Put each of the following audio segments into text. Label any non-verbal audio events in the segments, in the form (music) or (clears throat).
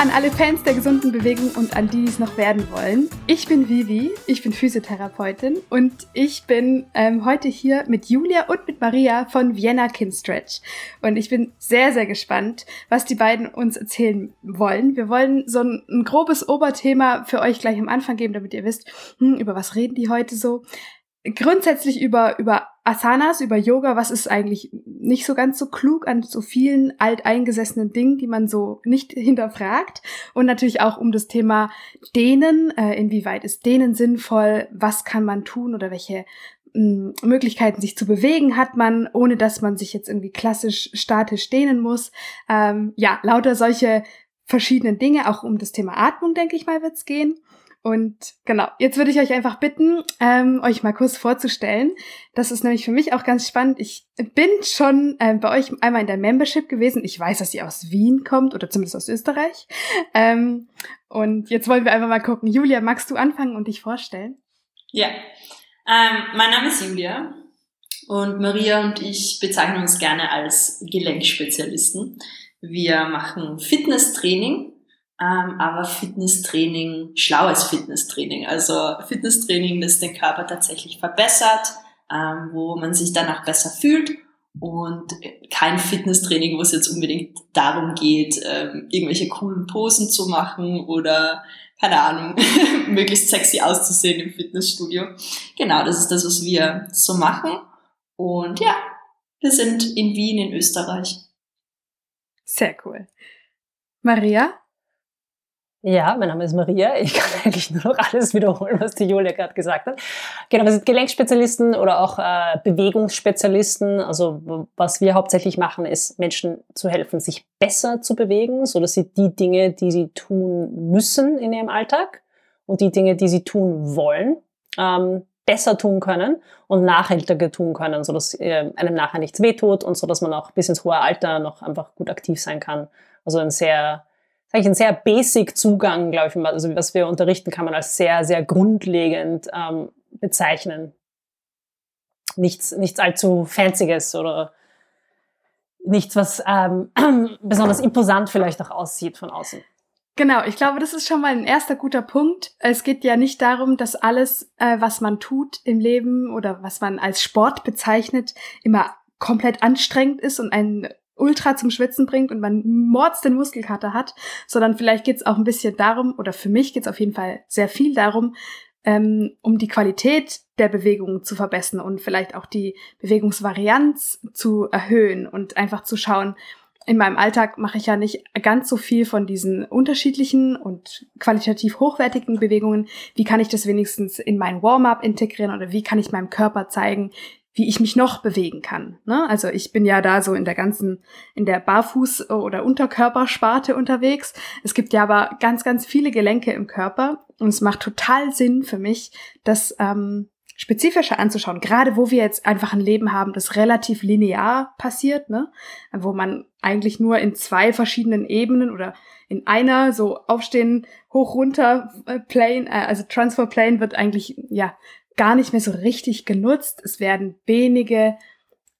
an alle Fans der gesunden Bewegung und an die, die es noch werden wollen. Ich bin Vivi, ich bin Physiotherapeutin und ich bin ähm, heute hier mit Julia und mit Maria von Vienna Kin Stretch. Und ich bin sehr, sehr gespannt, was die beiden uns erzählen wollen. Wir wollen so ein, ein grobes Oberthema für euch gleich am Anfang geben, damit ihr wisst, hm, über was reden die heute so grundsätzlich über, über Asanas, über Yoga, was ist eigentlich nicht so ganz so klug an so vielen alteingesessenen Dingen, die man so nicht (laughs) hinterfragt. Und natürlich auch um das Thema Dehnen, äh, inwieweit ist Dehnen sinnvoll, was kann man tun oder welche hm, Möglichkeiten sich zu bewegen hat man, ohne dass man sich jetzt irgendwie klassisch statisch dehnen muss. Ähm, ja, lauter solche verschiedenen Dinge, auch um das Thema Atmung, denke ich mal, wird's gehen. Und genau, jetzt würde ich euch einfach bitten, ähm, euch mal kurz vorzustellen. Das ist nämlich für mich auch ganz spannend. Ich bin schon ähm, bei euch einmal in der Membership gewesen. Ich weiß, dass ihr aus Wien kommt oder zumindest aus Österreich. Ähm, und jetzt wollen wir einfach mal gucken. Julia, magst du anfangen und dich vorstellen? Ja, ähm, mein Name ist Julia und Maria und ich bezeichnen uns gerne als Gelenkspezialisten. Wir machen Fitnesstraining ähm, aber Fitnesstraining, schlaues Fitnesstraining, also Fitnesstraining, das den Körper tatsächlich verbessert, ähm, wo man sich danach besser fühlt und kein Fitnesstraining, wo es jetzt unbedingt darum geht, ähm, irgendwelche coolen Posen zu machen oder keine Ahnung, (laughs) möglichst sexy auszusehen im Fitnessstudio. Genau, das ist das, was wir so machen. Und ja, wir sind in Wien in Österreich. Sehr cool. Maria? Ja, mein Name ist Maria. Ich kann (laughs) eigentlich nur noch alles wiederholen, was die Julia gerade gesagt hat. Genau, wir sind Gelenkspezialisten oder auch äh, Bewegungsspezialisten. Also was wir hauptsächlich machen, ist Menschen zu helfen, sich besser zu bewegen, so dass sie die Dinge, die sie tun müssen in ihrem Alltag und die Dinge, die sie tun wollen, ähm, besser tun können und nachhaltiger tun können, so dass äh, einem nachher nichts wehtut und so dass man auch bis ins hohe Alter noch einfach gut aktiv sein kann. Also ein sehr ist eigentlich ein sehr basic Zugang, glaube ich, also was wir unterrichten, kann man als sehr, sehr grundlegend ähm, bezeichnen. Nichts, nichts allzu Fancyes oder nichts, was ähm, (clears throat) besonders imposant vielleicht auch aussieht von außen. Genau, ich glaube, das ist schon mal ein erster guter Punkt. Es geht ja nicht darum, dass alles, äh, was man tut im Leben oder was man als Sport bezeichnet, immer komplett anstrengend ist und einen ultra zum Schwitzen bringt und man mords den Muskelkater hat, sondern vielleicht geht es auch ein bisschen darum, oder für mich geht es auf jeden Fall sehr viel darum, ähm, um die Qualität der Bewegung zu verbessern und vielleicht auch die Bewegungsvarianz zu erhöhen und einfach zu schauen, in meinem Alltag mache ich ja nicht ganz so viel von diesen unterschiedlichen und qualitativ hochwertigen Bewegungen. Wie kann ich das wenigstens in mein Warm-up integrieren oder wie kann ich meinem Körper zeigen, wie ich mich noch bewegen kann. Ne? Also ich bin ja da so in der ganzen, in der Barfuß- oder Unterkörpersparte unterwegs. Es gibt ja aber ganz, ganz viele Gelenke im Körper und es macht total Sinn für mich, das ähm, spezifischer anzuschauen. Gerade wo wir jetzt einfach ein Leben haben, das relativ linear passiert, ne? wo man eigentlich nur in zwei verschiedenen Ebenen oder in einer so aufstehen, hoch runter äh, Plane, äh, also Transfer Plane wird eigentlich ja gar nicht mehr so richtig genutzt. Es werden wenige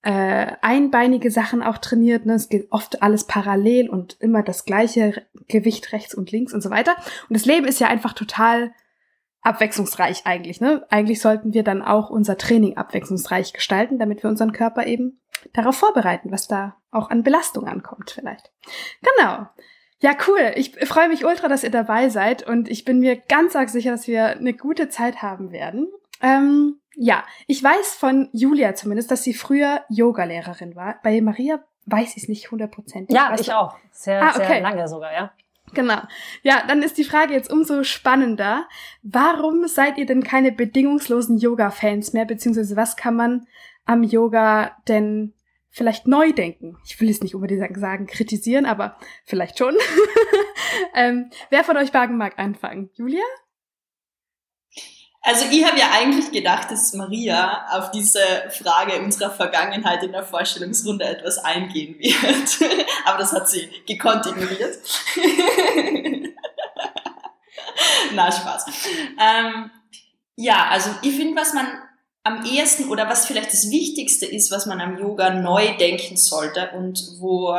äh, einbeinige Sachen auch trainiert. Ne? Es geht oft alles parallel und immer das gleiche Gewicht rechts und links und so weiter. Und das Leben ist ja einfach total abwechslungsreich eigentlich. Ne? Eigentlich sollten wir dann auch unser Training abwechslungsreich gestalten, damit wir unseren Körper eben darauf vorbereiten, was da auch an Belastung ankommt vielleicht. Genau. Ja, cool. Ich freue mich ultra, dass ihr dabei seid und ich bin mir ganz arg sicher, dass wir eine gute Zeit haben werden. Ähm, ja, ich weiß von Julia zumindest, dass sie früher Yogalehrerin war. Bei Maria weiß ich es nicht hundertprozentig. Ja, ich auch. Sehr, ah, okay. sehr lange sogar, ja. Genau. Ja, dann ist die Frage jetzt umso spannender. Warum seid ihr denn keine bedingungslosen Yoga-Fans mehr? Beziehungsweise was kann man am Yoga denn vielleicht neu denken? Ich will es nicht unbedingt sagen, kritisieren, aber vielleicht schon. (laughs) ähm, wer von euch beiden mag anfangen? Julia? Also ich habe ja eigentlich gedacht, dass Maria auf diese Frage unserer Vergangenheit in der Vorstellungsrunde etwas eingehen wird. (laughs) Aber das hat sie gekonnt ignoriert. (laughs) Na, Spaß. Ähm, ja, also ich finde, was man am ehesten oder was vielleicht das Wichtigste ist, was man am Yoga neu denken sollte und wo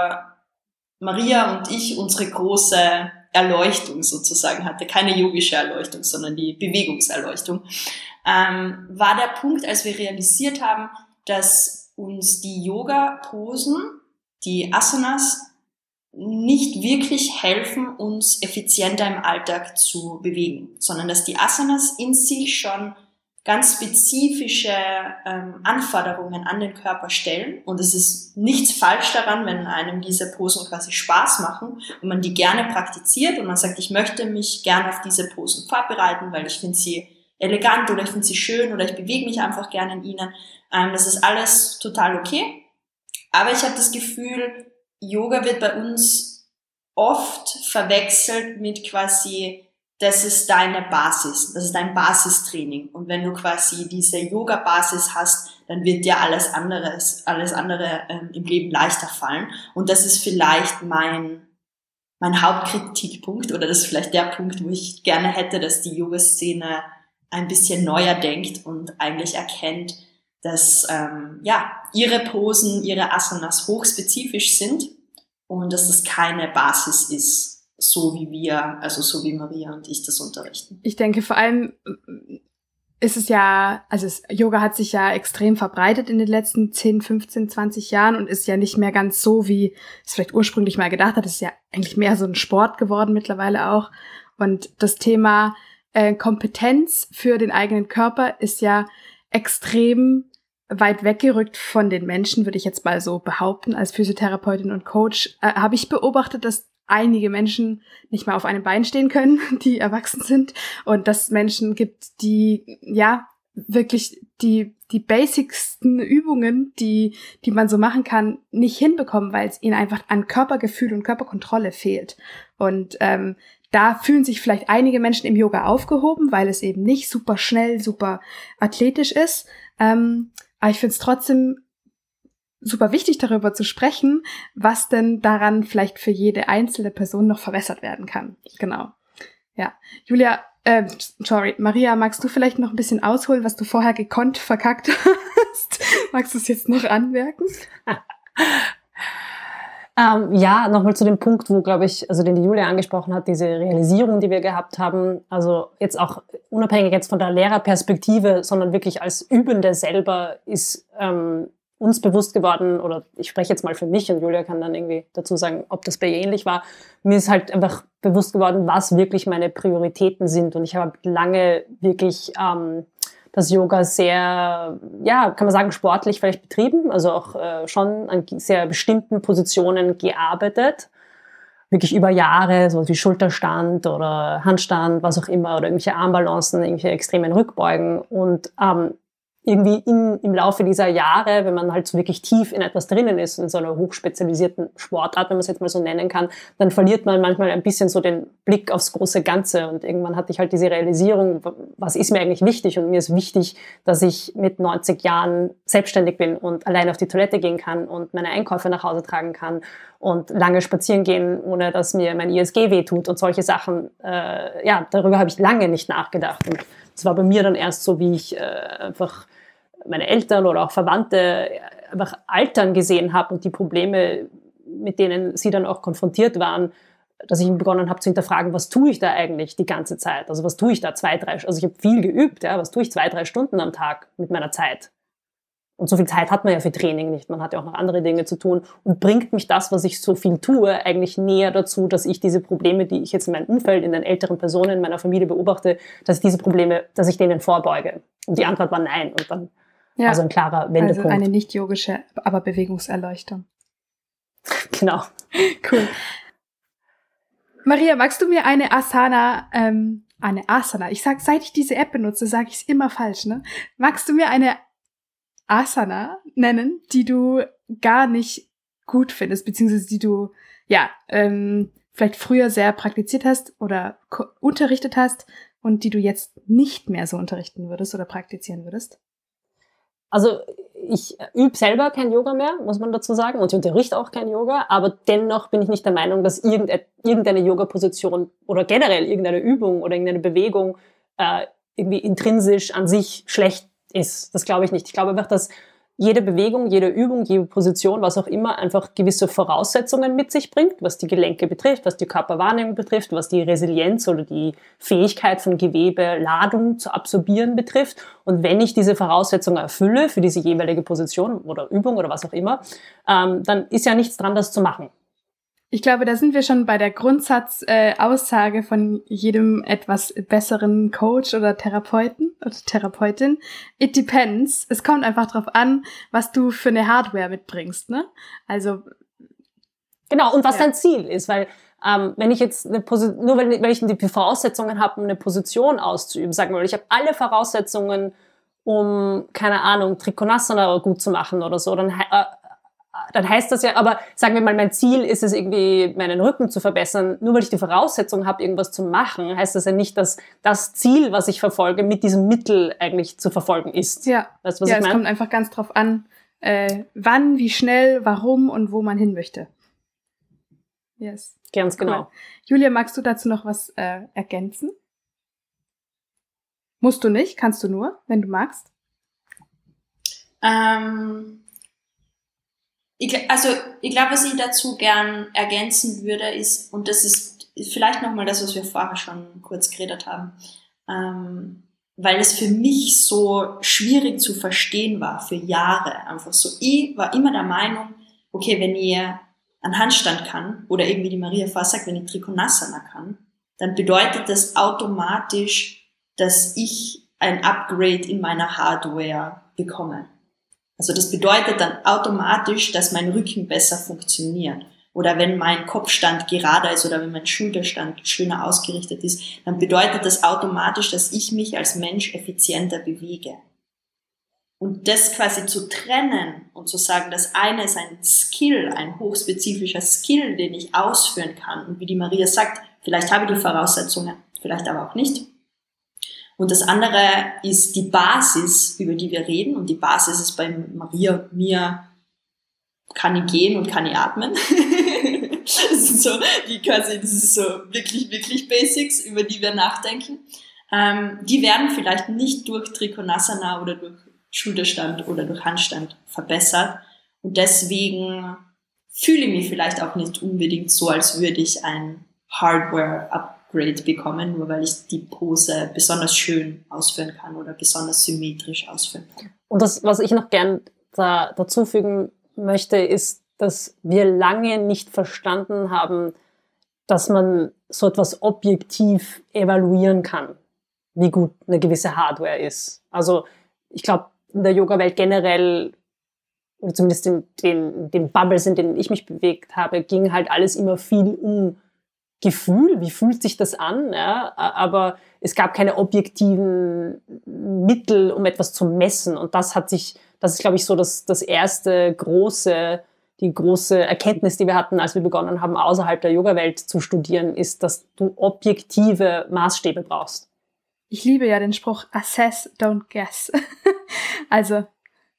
Maria und ich unsere große Erleuchtung sozusagen hatte. Keine yogische Erleuchtung, sondern die Bewegungserleuchtung. Ähm, war der Punkt, als wir realisiert haben, dass uns die Yoga-Posen, die Asanas, nicht wirklich helfen, uns effizienter im Alltag zu bewegen, sondern dass die Asanas in sich schon ganz spezifische ähm, Anforderungen an den Körper stellen. Und es ist nichts falsch daran, wenn einem diese Posen quasi Spaß machen und man die gerne praktiziert und man sagt, ich möchte mich gerne auf diese Posen vorbereiten, weil ich finde sie elegant oder ich finde sie schön oder ich bewege mich einfach gerne in ihnen. Ähm, das ist alles total okay. Aber ich habe das Gefühl, Yoga wird bei uns oft verwechselt mit quasi das ist deine Basis, das ist dein Basistraining. Und wenn du quasi diese Yoga-Basis hast, dann wird dir alles anderes, alles andere ähm, im Leben leichter fallen. Und das ist vielleicht mein, mein Hauptkritikpunkt oder das ist vielleicht der Punkt, wo ich gerne hätte, dass die Yoga-Szene ein bisschen neuer denkt und eigentlich erkennt, dass ähm, ja ihre Posen, ihre Asanas hochspezifisch sind und dass das keine Basis ist so wie wir, also so wie Maria und ich das unterrichten. Ich denke vor allem äh, ist es ja, also es, Yoga hat sich ja extrem verbreitet in den letzten 10, 15, 20 Jahren und ist ja nicht mehr ganz so, wie es vielleicht ursprünglich mal gedacht hat. Es ist ja eigentlich mehr so ein Sport geworden mittlerweile auch. Und das Thema äh, Kompetenz für den eigenen Körper ist ja extrem weit weggerückt von den Menschen, würde ich jetzt mal so behaupten. Als Physiotherapeutin und Coach äh, habe ich beobachtet, dass einige Menschen nicht mal auf einem Bein stehen können, (laughs) die erwachsen sind und dass Menschen gibt, die ja wirklich die die basicsten Übungen, die die man so machen kann, nicht hinbekommen, weil es ihnen einfach an Körpergefühl und Körperkontrolle fehlt. Und ähm, da fühlen sich vielleicht einige Menschen im Yoga aufgehoben, weil es eben nicht super schnell, super athletisch ist. Ähm, aber ich finde es trotzdem super wichtig, darüber zu sprechen, was denn daran vielleicht für jede einzelne Person noch verbessert werden kann. Genau. Ja. Julia, äh, sorry, Maria, magst du vielleicht noch ein bisschen ausholen, was du vorher gekonnt verkackt hast? magst du es jetzt noch anmerken? (laughs) Ähm, ja, nochmal zu dem Punkt, wo, glaube ich, also den die Julia angesprochen hat, diese Realisierung, die wir gehabt haben, also jetzt auch unabhängig jetzt von der Lehrerperspektive, sondern wirklich als Übende selber ist ähm, uns bewusst geworden, oder ich spreche jetzt mal für mich und Julia kann dann irgendwie dazu sagen, ob das bei ihr ähnlich war. Mir ist halt einfach bewusst geworden, was wirklich meine Prioritäten sind. Und ich habe lange wirklich ähm, das Yoga sehr, ja, kann man sagen, sportlich vielleicht betrieben, also auch äh, schon an sehr bestimmten Positionen gearbeitet. Wirklich über Jahre, so wie Schulterstand oder Handstand, was auch immer, oder irgendwelche Armbalancen, irgendwelche extremen Rückbeugen. Und ähm, irgendwie in, im Laufe dieser Jahre, wenn man halt so wirklich tief in etwas drinnen ist, in so einer hochspezialisierten Sportart, wenn man es jetzt mal so nennen kann, dann verliert man manchmal ein bisschen so den Blick aufs große Ganze. Und irgendwann hatte ich halt diese Realisierung, was ist mir eigentlich wichtig? Und mir ist wichtig, dass ich mit 90 Jahren selbstständig bin und allein auf die Toilette gehen kann und meine Einkäufe nach Hause tragen kann und lange spazieren gehen, ohne dass mir mein ISG wehtut und solche Sachen. Äh, ja, darüber habe ich lange nicht nachgedacht. Und es war bei mir dann erst so, wie ich äh, einfach meine Eltern oder auch Verwandte einfach altern gesehen habe und die Probleme, mit denen sie dann auch konfrontiert waren, dass ich begonnen habe zu hinterfragen, was tue ich da eigentlich die ganze Zeit? Also was tue ich da zwei, drei, also ich habe viel geübt, ja, was tue ich zwei, drei Stunden am Tag mit meiner Zeit? Und so viel Zeit hat man ja für Training nicht. Man hat ja auch noch andere Dinge zu tun. Und bringt mich das, was ich so viel tue, eigentlich näher dazu, dass ich diese Probleme, die ich jetzt in meinem Umfeld, in den älteren Personen in meiner Familie beobachte, dass ich diese Probleme, dass ich denen vorbeuge? Und die Antwort war nein. Und dann ja. Also ein klarer Wendepunkt. Also eine nicht yogische, aber Bewegungserleuchtung. (laughs) Genau. Cool. Maria, magst du mir eine Asana, ähm, eine Asana, ich sag, seit ich diese App benutze, sage ich es immer falsch, ne? Magst du mir eine Asana nennen, die du gar nicht gut findest, beziehungsweise die du, ja, ähm, vielleicht früher sehr praktiziert hast oder unterrichtet hast und die du jetzt nicht mehr so unterrichten würdest oder praktizieren würdest? Also ich übe selber kein Yoga mehr, muss man dazu sagen, und ich unterrichte auch kein Yoga, aber dennoch bin ich nicht der Meinung, dass irgendeine Yoga-Position oder generell irgendeine Übung oder irgendeine Bewegung äh, irgendwie intrinsisch an sich schlecht ist. Das glaube ich nicht. Ich glaube einfach, dass jede Bewegung, jede Übung, jede Position, was auch immer, einfach gewisse Voraussetzungen mit sich bringt, was die Gelenke betrifft, was die Körperwahrnehmung betrifft, was die Resilienz oder die Fähigkeit von Gewebe, Ladung zu absorbieren betrifft. Und wenn ich diese Voraussetzungen erfülle für diese jeweilige Position oder Übung oder was auch immer, ähm, dann ist ja nichts dran, das zu machen. Ich glaube, da sind wir schon bei der Grundsatzaussage äh, von jedem etwas besseren Coach oder Therapeuten oder Therapeutin. It depends. Es kommt einfach drauf an, was du für eine Hardware mitbringst, ne? Also. Genau, und was ja. dein Ziel ist, weil ähm, wenn ich jetzt eine Position, nur wenn, wenn ich die Voraussetzungen habe, um eine Position auszuüben, sagen wir mal, ich habe alle Voraussetzungen, um, keine Ahnung, Trikonasana gut zu machen oder so, dann äh, dann heißt das ja, aber sagen wir mal, mein Ziel ist es irgendwie, meinen Rücken zu verbessern. Nur weil ich die Voraussetzung habe, irgendwas zu machen, heißt das ja nicht, dass das Ziel, was ich verfolge, mit diesem Mittel eigentlich zu verfolgen ist. Ja, weißt du, was ja ich mein? es kommt einfach ganz drauf an, äh, wann, wie schnell, warum und wo man hin möchte. Yes. Ganz genau. Cool. Julia, magst du dazu noch was äh, ergänzen? Musst du nicht, kannst du nur, wenn du magst. Ähm, ich, also ich glaube, was ich dazu gern ergänzen würde, ist, und das ist vielleicht nochmal das, was wir vorher schon kurz geredet haben, ähm, weil es für mich so schwierig zu verstehen war für Jahre. Einfach so, ich war immer der Meinung, okay, wenn ihr einen Handstand kann, oder eben wie die Maria vorher sagt, wenn ich Trikonasana kann, dann bedeutet das automatisch, dass ich ein Upgrade in meiner Hardware bekomme. Also das bedeutet dann automatisch, dass mein Rücken besser funktioniert. Oder wenn mein Kopfstand gerader ist oder wenn mein Schulterstand schöner ausgerichtet ist, dann bedeutet das automatisch, dass ich mich als Mensch effizienter bewege. Und das quasi zu trennen und zu sagen, das eine ist ein Skill, ein hochspezifischer Skill, den ich ausführen kann. Und wie die Maria sagt, vielleicht habe ich die Voraussetzungen, vielleicht aber auch nicht. Und das andere ist die Basis, über die wir reden. Und die Basis ist bei Maria mir, kann ich gehen und kann ich atmen. (laughs) das sind so, die quasi, das ist so wirklich, wirklich Basics, über die wir nachdenken. Ähm, die werden vielleicht nicht durch Trikonasana oder durch Schulterstand oder durch Handstand verbessert. Und deswegen fühle ich mich vielleicht auch nicht unbedingt so, als würde ich ein Hardware-Upgrade Grade bekommen, nur weil ich die Pose besonders schön ausführen kann oder besonders symmetrisch ausführen kann. Und das, was ich noch gern da, dazu fügen möchte, ist, dass wir lange nicht verstanden haben, dass man so etwas objektiv evaluieren kann, wie gut eine gewisse Hardware ist. Also ich glaube, in der Yoga-Welt generell, oder zumindest in den, den Bubbles, in denen ich mich bewegt habe, ging halt alles immer viel um Gefühl, wie fühlt sich das an, ja? aber es gab keine objektiven Mittel, um etwas zu messen. Und das hat sich, das ist, glaube ich, so das, das erste große, die große Erkenntnis, die wir hatten, als wir begonnen haben, außerhalb der Yoga-Welt zu studieren, ist, dass du objektive Maßstäbe brauchst. Ich liebe ja den Spruch Assess, don't guess. (laughs) also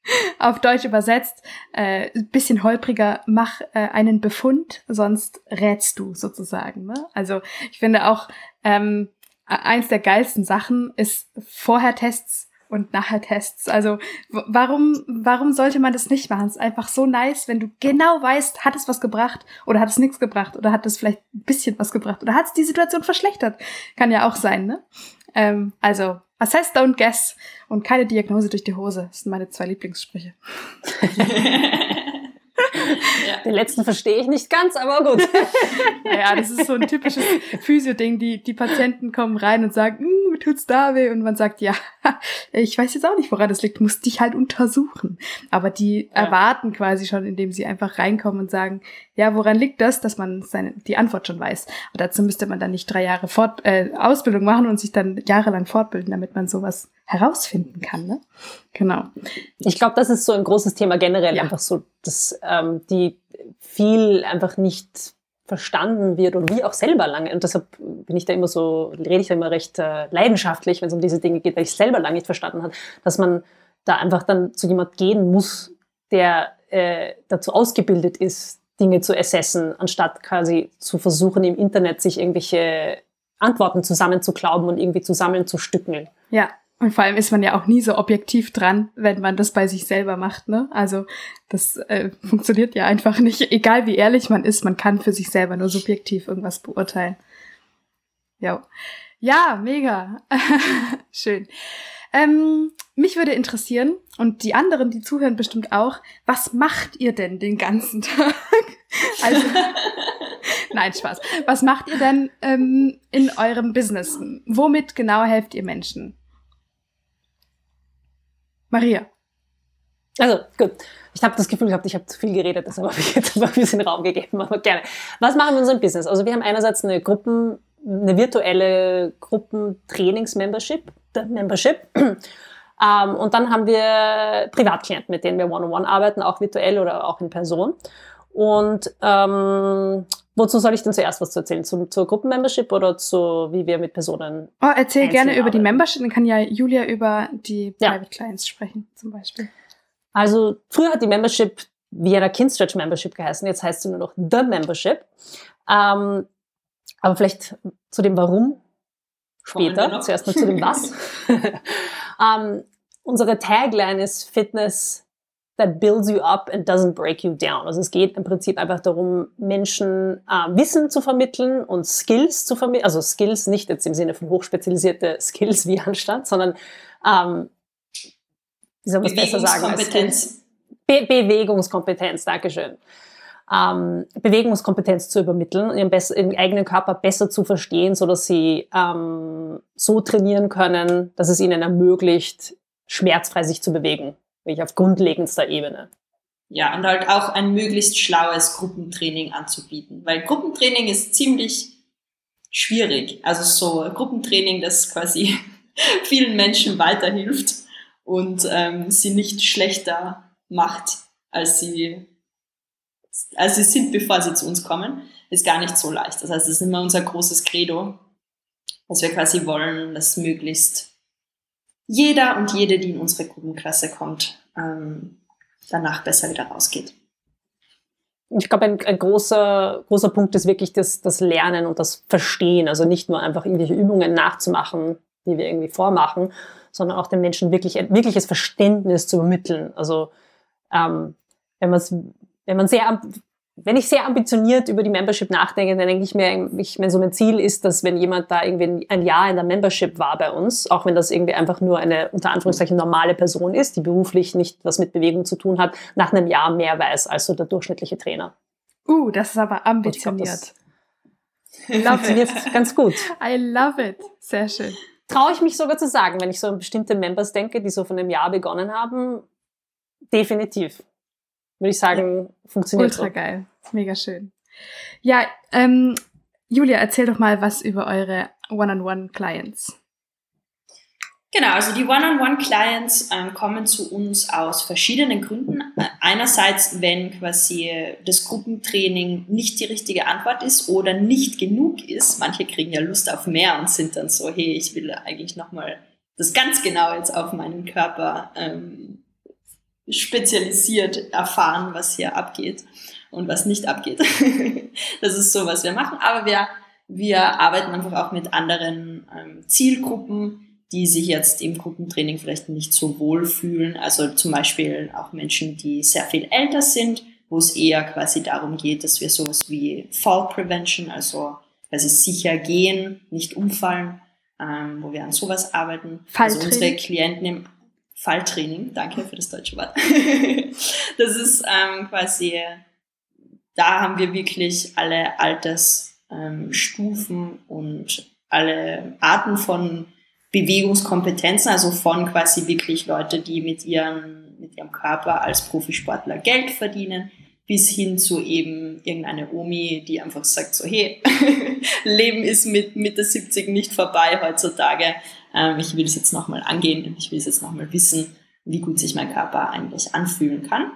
(laughs) auf Deutsch übersetzt, äh, bisschen holpriger, mach äh, einen Befund, sonst rätst du sozusagen. Ne? Also ich finde auch, ähm, eins der geilsten Sachen ist vorher Tests und nachher Tests. Also warum, warum sollte man das nicht machen? Es ist einfach so nice, wenn du genau weißt, hat es was gebracht oder hat es nichts gebracht oder hat es vielleicht ein bisschen was gebracht oder hat es die Situation verschlechtert. Kann ja auch sein, ne? Ähm, also Assess, don't guess und keine Diagnose durch die Hose. Das sind meine zwei Lieblingssprüche. (laughs) (laughs) Ja. Den letzten verstehe ich nicht ganz, aber gut. (laughs) ja, das ist so ein typisches Physio-Ding. Die, die Patienten kommen rein und sagen, hm, mir tut's da weh. Und man sagt, ja, (laughs) ich weiß jetzt auch nicht, woran das liegt, muss dich halt untersuchen. Aber die ja. erwarten quasi schon, indem sie einfach reinkommen und sagen, ja, woran liegt das, dass man seine, die Antwort schon weiß. Und dazu müsste man dann nicht drei Jahre Fort, äh, Ausbildung machen und sich dann jahrelang fortbilden, damit man sowas herausfinden kann. Ne? Genau. Ich glaube, das ist so ein großes Thema generell, ja. einfach so, dass ähm, die viel einfach nicht verstanden wird und wie auch selber lange. Und deshalb bin ich da immer so, rede ich da immer recht äh, leidenschaftlich, wenn es um diese Dinge geht, weil ich selber lange nicht verstanden habe, dass man da einfach dann zu jemand gehen muss, der äh, dazu ausgebildet ist, Dinge zu assessen, anstatt quasi zu versuchen, im Internet sich irgendwelche Antworten zusammenzuklauben und irgendwie zusammenzustückeln. Ja, Und vor allem ist man ja auch nie so objektiv dran, wenn man das bei sich selber macht, ne? Also das äh, (laughs) funktioniert ja einfach nicht. Egal wie ehrlich man ist, man kann für sich selber nur subjektiv irgendwas beurteilen. Ja. Ja, mega. (laughs) Schön. Ähm, mich würde interessieren, und die anderen, die zuhören bestimmt auch, was macht ihr denn den ganzen (laughs) Tag? also, nein, Spaß. Was macht ihr denn ähm, in eurem Business? Womit genau helft ihr Menschen? Maria. Also, gut. Ich habe das Gefühl gehabt, ich habe zu viel geredet, deshalb habe ich jetzt einfach ein bisschen Raum gegeben, aber gerne. Was machen wir in unserem Business? Also wir haben einerseits eine Gruppen, eine virtuelle Gruppentrainings-Membership, Membership. (clears throat) Ähm, und dann haben wir Privatklienten, mit denen wir one-on-one -on -one arbeiten, auch virtuell oder auch in Person. Und ähm, wozu soll ich denn zuerst was zu erzählen? Zu, zur Gruppenmembership oder zu, wie wir mit Personen. Oh, erzähl gerne über die Membership, dann kann ja Julia über die Private ja. Clients sprechen, zum Beispiel. Also, früher hat die Membership Vienna Kinstretch Membership geheißen, jetzt heißt sie nur noch The Membership. Ähm, aber vielleicht zu dem Warum später, zuerst mal zu dem Was. (laughs) (laughs) ähm, unsere Tagline ist Fitness that builds you up and doesn't break you down. Also es geht im Prinzip einfach darum, Menschen äh, Wissen zu vermitteln und Skills zu vermitteln. Also Skills nicht jetzt im Sinne von hochspezialisierte (laughs) Skills wie Anstand, sondern ähm, wie soll man es besser sagen? Bewegungskompetenz. Be Bewegungskompetenz, Dankeschön. Ähm, Bewegungskompetenz zu übermitteln, ihren, ihren, eigenen Körper besser zu verstehen, so dass sie ähm, so trainieren können, dass es ihnen ermöglicht, schmerzfrei sich zu bewegen wirklich auf grundlegendster Ebene. Ja, und halt auch ein möglichst schlaues Gruppentraining anzubieten, weil Gruppentraining ist ziemlich schwierig. Also so Gruppentraining, das quasi (laughs) vielen Menschen weiterhilft und ähm, sie nicht schlechter macht, als sie, als sie sind, bevor sie zu uns kommen, ist gar nicht so leicht. Das heißt, das ist immer unser großes Credo, dass wir quasi wollen, dass möglichst jeder und jede, die in unsere Gruppenklasse kommt, ähm, danach besser wieder rausgeht. Ich glaube, ein, ein, großer, großer Punkt ist wirklich das, das Lernen und das Verstehen. Also nicht nur einfach irgendwelche Übungen nachzumachen, die wir irgendwie vormachen, sondern auch den Menschen wirklich wirkliches Verständnis zu übermitteln. Also ähm, wenn man wenn man sehr wenn ich sehr ambitioniert über die Membership nachdenke, dann denke ich mir, ich meine, so mein Ziel ist, dass wenn jemand da irgendwie ein Jahr in der Membership war bei uns, auch wenn das irgendwie einfach nur eine unter Anführungszeichen normale Person ist, die beruflich nicht was mit Bewegung zu tun hat, nach einem Jahr mehr weiß als so der durchschnittliche Trainer. Uh, das ist aber ambitioniert. Ich glaube, funktioniert ganz gut. (laughs) I love it. Sehr schön. Traue ich mich sogar zu sagen, wenn ich so an bestimmte Members denke, die so von einem Jahr begonnen haben, definitiv würde ich sagen, ja. funktioniert Ultra so. geil. Mega schön. Ja, ähm, Julia, erzähl doch mal was über eure One-on-One-Clients. Genau, also die One-on-One-Clients ähm, kommen zu uns aus verschiedenen Gründen. Einerseits, wenn quasi das Gruppentraining nicht die richtige Antwort ist oder nicht genug ist. Manche kriegen ja Lust auf mehr und sind dann so, hey, ich will eigentlich nochmal das ganz genau jetzt auf meinen Körper ähm, spezialisiert erfahren, was hier abgeht und was nicht abgeht. (laughs) das ist so, was wir machen. Aber wir, wir arbeiten einfach auch mit anderen ähm, Zielgruppen, die sich jetzt im Gruppentraining vielleicht nicht so wohl fühlen. Also zum Beispiel auch Menschen, die sehr viel älter sind, wo es eher quasi darum geht, dass wir sowas wie Fall Prevention, also quasi sicher gehen, nicht umfallen, ähm, wo wir an sowas arbeiten. Also unsere Klienten im Falltraining, danke für das deutsche Wort. (laughs) das ist ähm, quasi, da haben wir wirklich alle Altersstufen ähm, und alle Arten von Bewegungskompetenzen, also von quasi wirklich Leute, die mit, ihren, mit ihrem Körper als Profisportler Geld verdienen, bis hin zu eben irgendeine Omi, die einfach sagt so, hey, (laughs) Leben ist mit Mitte 70 nicht vorbei heutzutage ähm, ich will es jetzt nochmal angehen und ich will es jetzt nochmal wissen, wie gut sich mein Körper eigentlich anfühlen kann.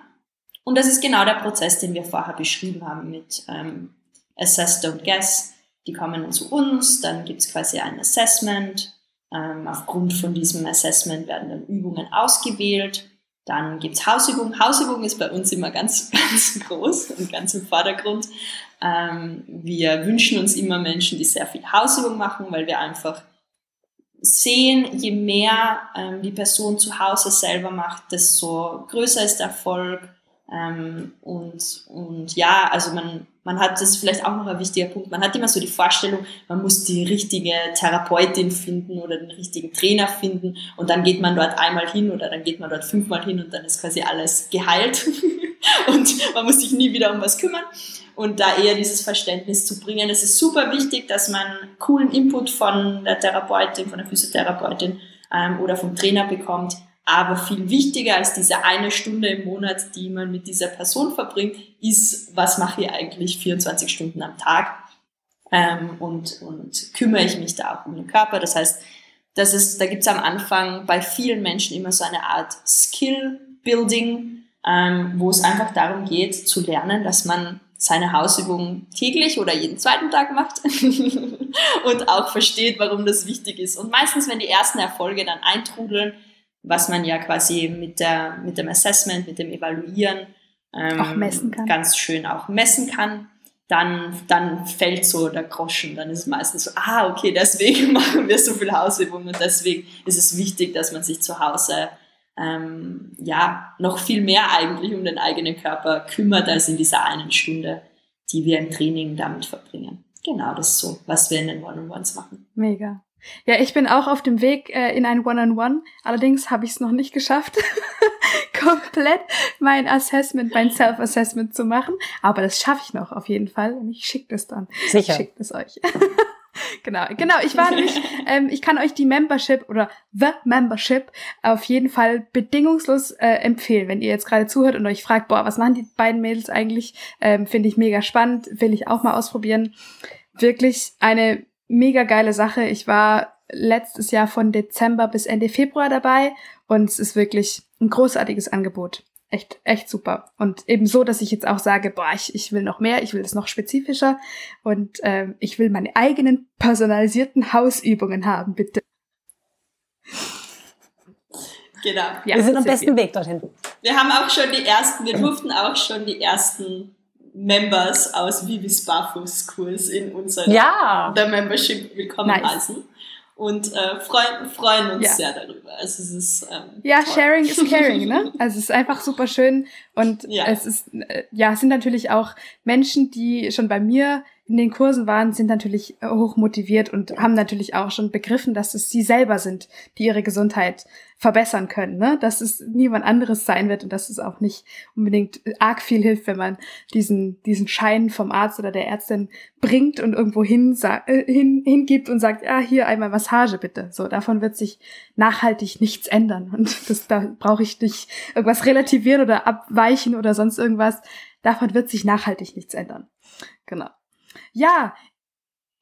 Und das ist genau der Prozess, den wir vorher beschrieben haben mit ähm, Assess, Don't Guess. Die kommen dann zu uns, dann gibt es quasi ein Assessment. Ähm, aufgrund von diesem Assessment werden dann Übungen ausgewählt. Dann gibt es Hausübungen. Hausübung ist bei uns immer ganz, (laughs) ganz groß und ganz im Vordergrund. Ähm, wir wünschen uns immer Menschen, die sehr viel Hausübung machen, weil wir einfach sehen, je mehr ähm, die Person zu Hause selber macht, desto größer ist der Erfolg. Ähm, und, und ja, also man, man hat, das vielleicht auch noch ein wichtiger Punkt, man hat immer so die Vorstellung, man muss die richtige Therapeutin finden oder den richtigen Trainer finden und dann geht man dort einmal hin oder dann geht man dort fünfmal hin und dann ist quasi alles geheilt (laughs) (laughs) und man muss sich nie wieder um was kümmern und da eher dieses Verständnis zu bringen. Es ist super wichtig, dass man coolen Input von der Therapeutin, von der Physiotherapeutin ähm, oder vom Trainer bekommt. Aber viel wichtiger als diese eine Stunde im Monat, die man mit dieser Person verbringt, ist, was mache ich eigentlich 24 Stunden am Tag ähm, und, und kümmere ich mich da auch um den Körper. Das heißt, das ist, da gibt es am Anfang bei vielen Menschen immer so eine Art Skill-Building, ähm, wo es einfach darum geht zu lernen, dass man seine Hausübungen täglich oder jeden zweiten Tag macht (laughs) und auch versteht, warum das wichtig ist. Und meistens, wenn die ersten Erfolge dann eintrudeln, was man ja quasi mit, der, mit dem Assessment, mit dem Evaluieren ähm, ganz schön auch messen kann, dann, dann fällt so der Groschen. Dann ist es meistens so, ah, okay, deswegen (laughs) machen wir so viel Hausübungen und deswegen ist es wichtig, dass man sich zu Hause ähm, ja, noch viel mehr eigentlich um den eigenen Körper kümmert, als in dieser einen Stunde, die wir im Training damit verbringen. Genau, das ist so, was wir in den One-on-Ones machen. Mega. Ja, ich bin auch auf dem Weg äh, in ein One-on-One. Allerdings habe ich es noch nicht geschafft, (laughs) komplett mein Assessment, mein Self-Assessment zu machen. Aber das schaffe ich noch auf jeden Fall und ich schicke das dann. Sicher. Ich schicke es euch. (laughs) Genau, genau. Ich war nämlich, (laughs) ähm, ich kann euch die Membership oder The Membership auf jeden Fall bedingungslos äh, empfehlen. Wenn ihr jetzt gerade zuhört und euch fragt, boah, was machen die beiden Mädels eigentlich? Ähm, Finde ich mega spannend, will ich auch mal ausprobieren. Wirklich eine mega geile Sache. Ich war letztes Jahr von Dezember bis Ende Februar dabei und es ist wirklich ein großartiges Angebot echt, echt super. Und eben so, dass ich jetzt auch sage, boah, ich, ich will noch mehr, ich will es noch spezifischer und ähm, ich will meine eigenen personalisierten Hausübungen haben, bitte. Genau. Ja, wir sind am besten wir. Weg dorthin. Wir haben auch schon die ersten, wir durften auch schon die ersten Members aus Vivis Barfußkurs in unserer ja. der Membership willkommen nice. heißen und äh, freuen, freuen uns ja. sehr darüber. Also es ist ähm, ja toll. Sharing is caring, ne? (laughs) Also es ist einfach super schön und ja. es ist äh, ja es sind natürlich auch Menschen, die schon bei mir in den Kursen waren, sind natürlich hoch motiviert und haben natürlich auch schon begriffen, dass es sie selber sind, die ihre Gesundheit verbessern können, ne? Dass es niemand anderes sein wird und dass es auch nicht unbedingt arg viel hilft, wenn man diesen, diesen Schein vom Arzt oder der Ärztin bringt und irgendwo hin, äh, hin, hingibt und sagt, ja, hier einmal Massage bitte. So, davon wird sich nachhaltig nichts ändern und (laughs) das, da brauche ich nicht irgendwas relativieren oder abweichen oder sonst irgendwas. Davon wird sich nachhaltig nichts ändern. Genau. Ja,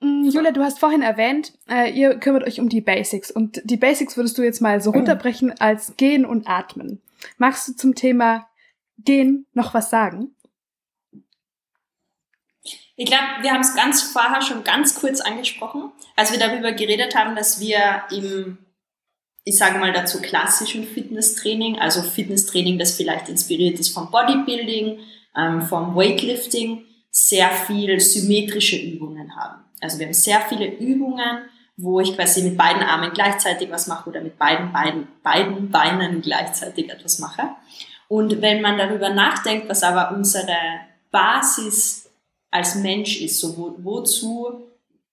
mm, Julia, du hast vorhin erwähnt, äh, ihr kümmert euch um die Basics. Und die Basics würdest du jetzt mal so (clears throat) runterbrechen als Gehen und Atmen. Magst du zum Thema Gehen noch was sagen? Ich glaube, wir haben es ganz vorher schon ganz kurz angesprochen, als wir darüber geredet haben, dass wir im, ich sage mal dazu, klassischen Fitnesstraining, also Fitnesstraining, das vielleicht inspiriert ist vom Bodybuilding, ähm, vom Weightlifting, sehr viel symmetrische Übungen haben. Also wir haben sehr viele Übungen, wo ich quasi mit beiden Armen gleichzeitig was mache oder mit beiden, beiden, beiden Beinen gleichzeitig etwas mache. Und wenn man darüber nachdenkt, was aber unsere Basis als Mensch ist, so wo, wozu,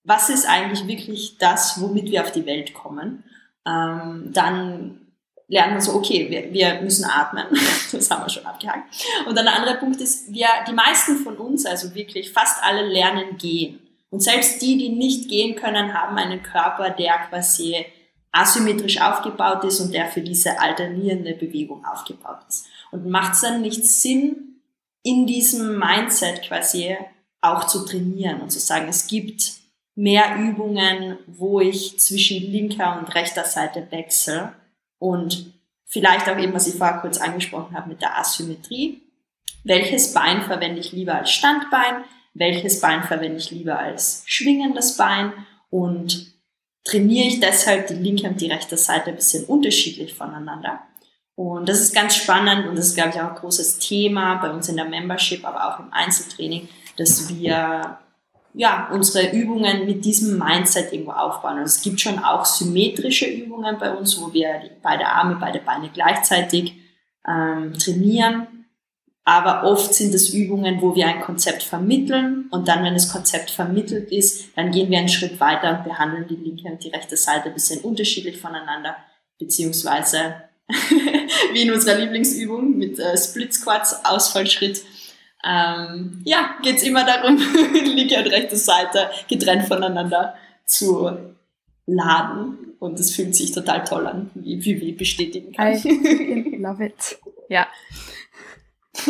was ist eigentlich wirklich das, womit wir auf die Welt kommen, ähm, dann lernen wir so, okay, wir, wir müssen atmen. (laughs) Das haben wir schon abgehakt. Und dann der andere Punkt ist, wir, die meisten von uns, also wirklich fast alle lernen gehen. Und selbst die, die nicht gehen können, haben einen Körper, der quasi asymmetrisch aufgebaut ist und der für diese alternierende Bewegung aufgebaut ist. Und macht es dann nicht Sinn, in diesem Mindset quasi auch zu trainieren und zu sagen, es gibt mehr Übungen, wo ich zwischen linker und rechter Seite wechsle und vielleicht auch eben, was ich vorher kurz angesprochen habe mit der Asymmetrie. Welches Bein verwende ich lieber als Standbein? Welches Bein verwende ich lieber als schwingendes Bein? Und trainiere ich deshalb die linke und die rechte Seite ein bisschen unterschiedlich voneinander? Und das ist ganz spannend und das ist, glaube ich, auch ein großes Thema bei uns in der Membership, aber auch im Einzeltraining, dass wir ja, unsere Übungen mit diesem Mindset irgendwo aufbauen. Also es gibt schon auch symmetrische Übungen bei uns, wo wir beide Arme, beide Beine gleichzeitig ähm, trainieren. Aber oft sind es Übungen, wo wir ein Konzept vermitteln und dann, wenn das Konzept vermittelt ist, dann gehen wir einen Schritt weiter und behandeln die linke und die rechte Seite ein bisschen unterschiedlich voneinander, beziehungsweise (laughs) wie in unserer Lieblingsübung mit äh, Split Squats, Ausfallschritt. Ähm, ja, geht's immer darum, (laughs) linke und rechte Seite getrennt voneinander zu laden. Und es fühlt sich total toll an, wie Vivi bestätigen kann. I love it. Ja. (laughs)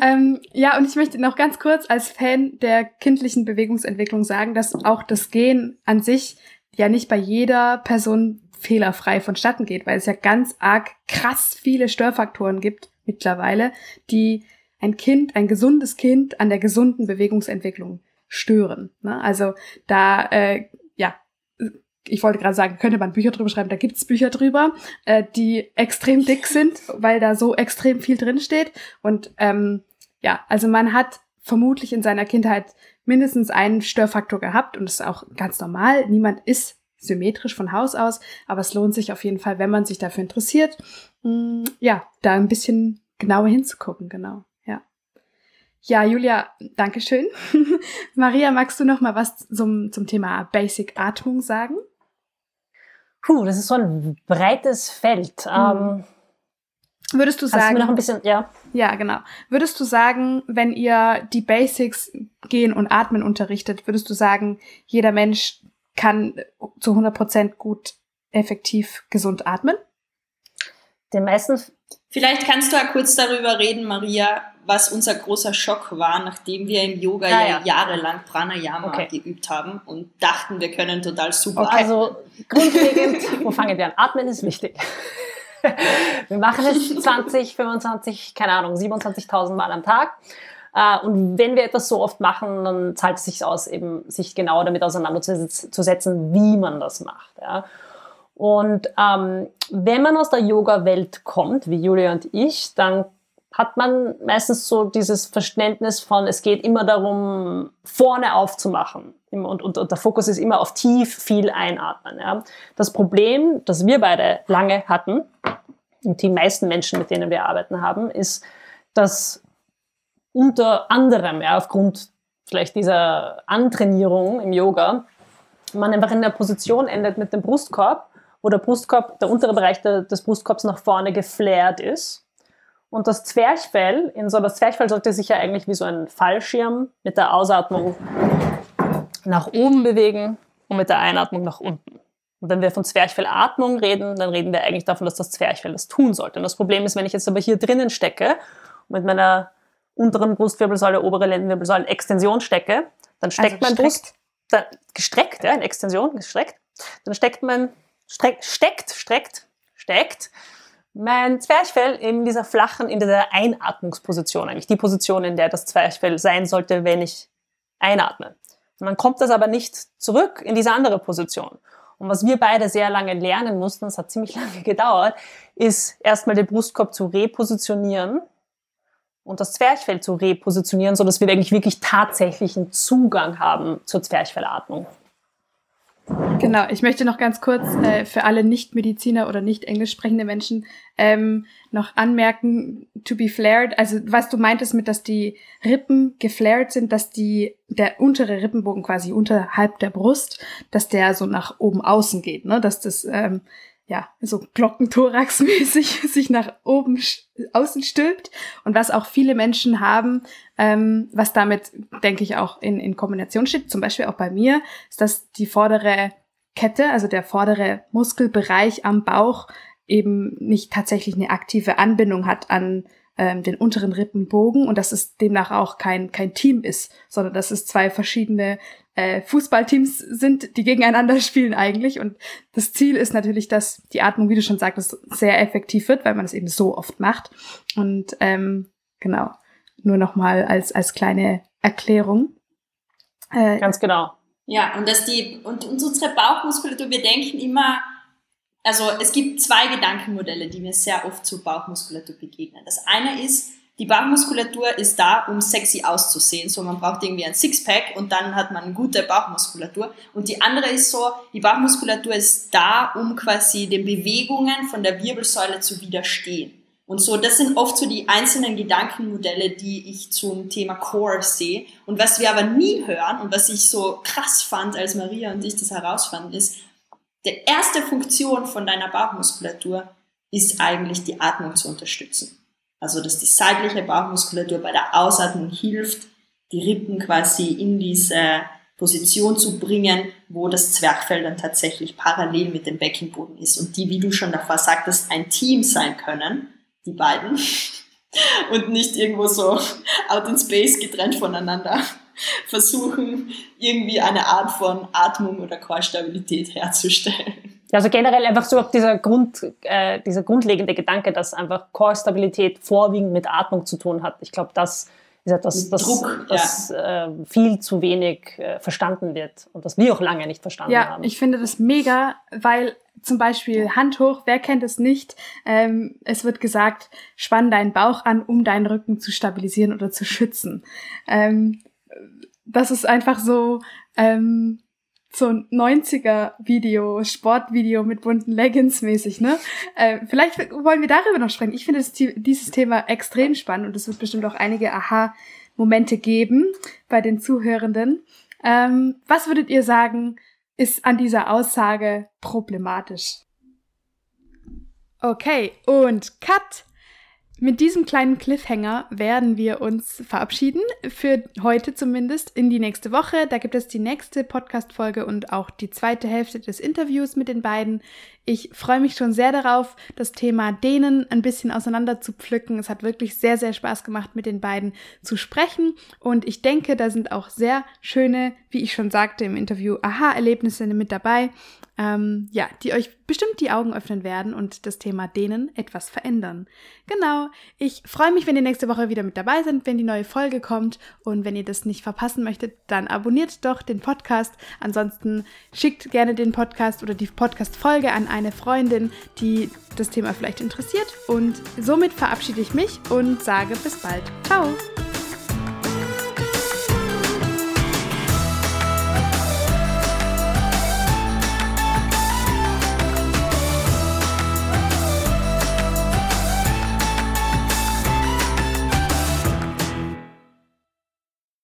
ähm, ja, und ich möchte noch ganz kurz als Fan der kindlichen Bewegungsentwicklung sagen, dass auch das Gehen an sich ja nicht bei jeder Person fehlerfrei vonstatten geht, weil es ja ganz arg krass viele Störfaktoren gibt mittlerweile, die ein Kind, ein gesundes Kind an der gesunden Bewegungsentwicklung stören. Ne? Also da, äh, ja, ich wollte gerade sagen, könnte man Bücher drüber schreiben, da gibt's Bücher drüber, äh, die extrem dick (laughs) sind, weil da so extrem viel drinsteht. Und ähm, ja, also man hat vermutlich in seiner Kindheit mindestens einen Störfaktor gehabt und das ist auch ganz normal. Niemand ist symmetrisch von Haus aus, aber es lohnt sich auf jeden Fall, wenn man sich dafür interessiert, mh, mm, ja, da ein bisschen genauer hinzugucken, genau. Ja, Julia, Dankeschön. (laughs) Maria, magst du noch mal was zum, zum Thema Basic Atmung sagen? Puh, das ist so ein breites Feld. Mhm. Ähm, Würdest du sagen? Noch ein bisschen, ja. Ja, genau. Würdest du sagen, wenn ihr die Basics gehen und atmen unterrichtet, würdest du sagen, jeder Mensch kann zu 100 Prozent gut, effektiv, gesund atmen? Den meisten. Vielleicht kannst du ja kurz darüber reden, Maria, was unser großer Schock war, nachdem wir im Yoga ah, ja, jahrelang Pranayama okay. geübt haben und dachten, wir können total super. Okay. Also grundlegend, (laughs) wo fangen wir an? Atmen ist wichtig. (laughs) Wir machen es 20, 25, keine Ahnung, 27.000 Mal am Tag. Äh, und wenn wir etwas so oft machen, dann zahlt es sich aus, eben sich genau damit auseinanderzusetzen, wie man das macht. Ja. Und ähm, wenn man aus der Yoga-Welt kommt, wie Julia und ich, dann hat man meistens so dieses Verständnis von, es geht immer darum, vorne aufzumachen. Und, und, und der Fokus ist immer auf tief viel einatmen. Ja. Das Problem, das wir beide lange hatten, und die meisten Menschen, mit denen wir arbeiten haben, ist, dass unter anderem, ja, aufgrund vielleicht dieser Antrainierung im Yoga, man einfach in der Position endet mit dem Brustkorb, wo der Brustkorb, der untere Bereich des Brustkorbs nach vorne geflärt ist. Und das Zwerchfell, in so das Zwerchfell sollte sich ja eigentlich wie so ein Fallschirm mit der Ausatmung nach oben bewegen und mit der Einatmung nach unten. Und wenn wir von Zwerchfellatmung reden, dann reden wir eigentlich davon, dass das Zwerchfell das tun sollte. Und das Problem ist, wenn ich jetzt aber hier drinnen stecke und mit meiner unteren Brustwirbelsäule, obere Lendenwirbelsäule Extension stecke, dann steckt also mein Brust dann, gestreckt, ja, in Extension, gestreckt, dann steckt mein, streck, steckt, streckt, steckt mein Zwerchfell in dieser flachen, in dieser Einatmungsposition, eigentlich die Position, in der das Zwerchfell sein sollte, wenn ich einatme. Und dann kommt das aber nicht zurück in diese andere Position. Und was wir beide sehr lange lernen mussten, das hat ziemlich (laughs) lange gedauert, ist erstmal den Brustkorb zu repositionieren und das Zwerchfell zu repositionieren, so dass wir eigentlich wirklich tatsächlichen Zugang haben zur Zwerchfellatmung. Genau, ich möchte noch ganz kurz äh, für alle Nicht-Mediziner oder nicht englisch sprechende Menschen ähm, noch anmerken, to be flared, also was du meintest mit, dass die Rippen geflared sind, dass die, der untere Rippenbogen quasi unterhalb der Brust, dass der so nach oben außen geht, ne, dass das ähm, ja, so Glockenthorax-mäßig (laughs) sich nach oben außen stülpt. Und was auch viele Menschen haben, ähm, was damit, denke ich, auch in, in Kombination steht, zum Beispiel auch bei mir, ist, dass die vordere Kette, also der vordere Muskelbereich am Bauch eben nicht tatsächlich eine aktive Anbindung hat an ähm, den unteren Rippenbogen und dass es demnach auch kein, kein Team ist, sondern dass es zwei verschiedene äh, Fußballteams sind, die gegeneinander (laughs) spielen eigentlich. Und das Ziel ist natürlich, dass die Atmung, wie du schon sagtest, sehr effektiv wird, weil man es eben so oft macht. Und ähm, genau, nur nochmal als, als kleine Erklärung. Äh, Ganz genau. Ja, und dass die, und, und unsere Bauchmuskulatur, wir denken immer, also es gibt zwei Gedankenmodelle, die mir sehr oft zur Bauchmuskulatur begegnen. Das eine ist, die Bauchmuskulatur ist da, um sexy auszusehen. So, man braucht irgendwie ein Sixpack und dann hat man gute Bauchmuskulatur. Und die andere ist so, die Bauchmuskulatur ist da, um quasi den Bewegungen von der Wirbelsäule zu widerstehen. Und so, das sind oft so die einzelnen Gedankenmodelle, die ich zum Thema Core sehe. Und was wir aber nie hören und was ich so krass fand, als Maria und ich das herausfanden, ist, die erste Funktion von deiner Bauchmuskulatur ist eigentlich die Atmung zu unterstützen. Also, dass die seitliche Bauchmuskulatur bei der Ausatmung hilft, die Rippen quasi in diese Position zu bringen, wo das Zwerchfell dann tatsächlich parallel mit dem Beckenboden ist und die, wie du schon davor sagtest, ein Team sein können, die beiden, (laughs) und nicht irgendwo so out in space getrennt voneinander (laughs) versuchen, irgendwie eine Art von Atmung oder Core-Stabilität herzustellen. Also generell einfach so dieser, Grund, äh, dieser grundlegende Gedanke, dass einfach Core-Stabilität vorwiegend mit Atmung zu tun hat. Ich glaube, das ist etwas, das, Druck, das ja. äh, viel zu wenig äh, verstanden wird und das wir auch lange nicht verstanden ja, haben. Ja, ich finde das mega, weil zum Beispiel Hand hoch, wer kennt es nicht? Ähm, es wird gesagt, spann deinen Bauch an, um deinen Rücken zu stabilisieren oder zu schützen. Ähm, das ist einfach so, ähm, so ein 90er-Video, Sportvideo mit bunten Leggings mäßig, ne? Äh, vielleicht wollen wir darüber noch sprechen. Ich finde dieses Thema extrem spannend und es wird bestimmt auch einige Aha-Momente geben bei den Zuhörenden. Ähm, was würdet ihr sagen, ist an dieser Aussage problematisch? Okay, und Cut! Mit diesem kleinen Cliffhanger werden wir uns verabschieden, für heute zumindest, in die nächste Woche. Da gibt es die nächste Podcast-Folge und auch die zweite Hälfte des Interviews mit den beiden. Ich freue mich schon sehr darauf, das Thema denen ein bisschen auseinander zu pflücken. Es hat wirklich sehr, sehr Spaß gemacht, mit den beiden zu sprechen. Und ich denke, da sind auch sehr schöne, wie ich schon sagte im Interview, Aha-Erlebnisse mit dabei ähm, ja, die euch bestimmt die Augen öffnen werden und das Thema denen etwas verändern. Genau, ich freue mich, wenn ihr nächste Woche wieder mit dabei seid, wenn die neue Folge kommt und wenn ihr das nicht verpassen möchtet, dann abonniert doch den Podcast. Ansonsten schickt gerne den Podcast oder die Podcast-Folge an eine Freundin, die das Thema vielleicht interessiert und somit verabschiede ich mich und sage bis bald. Ciao!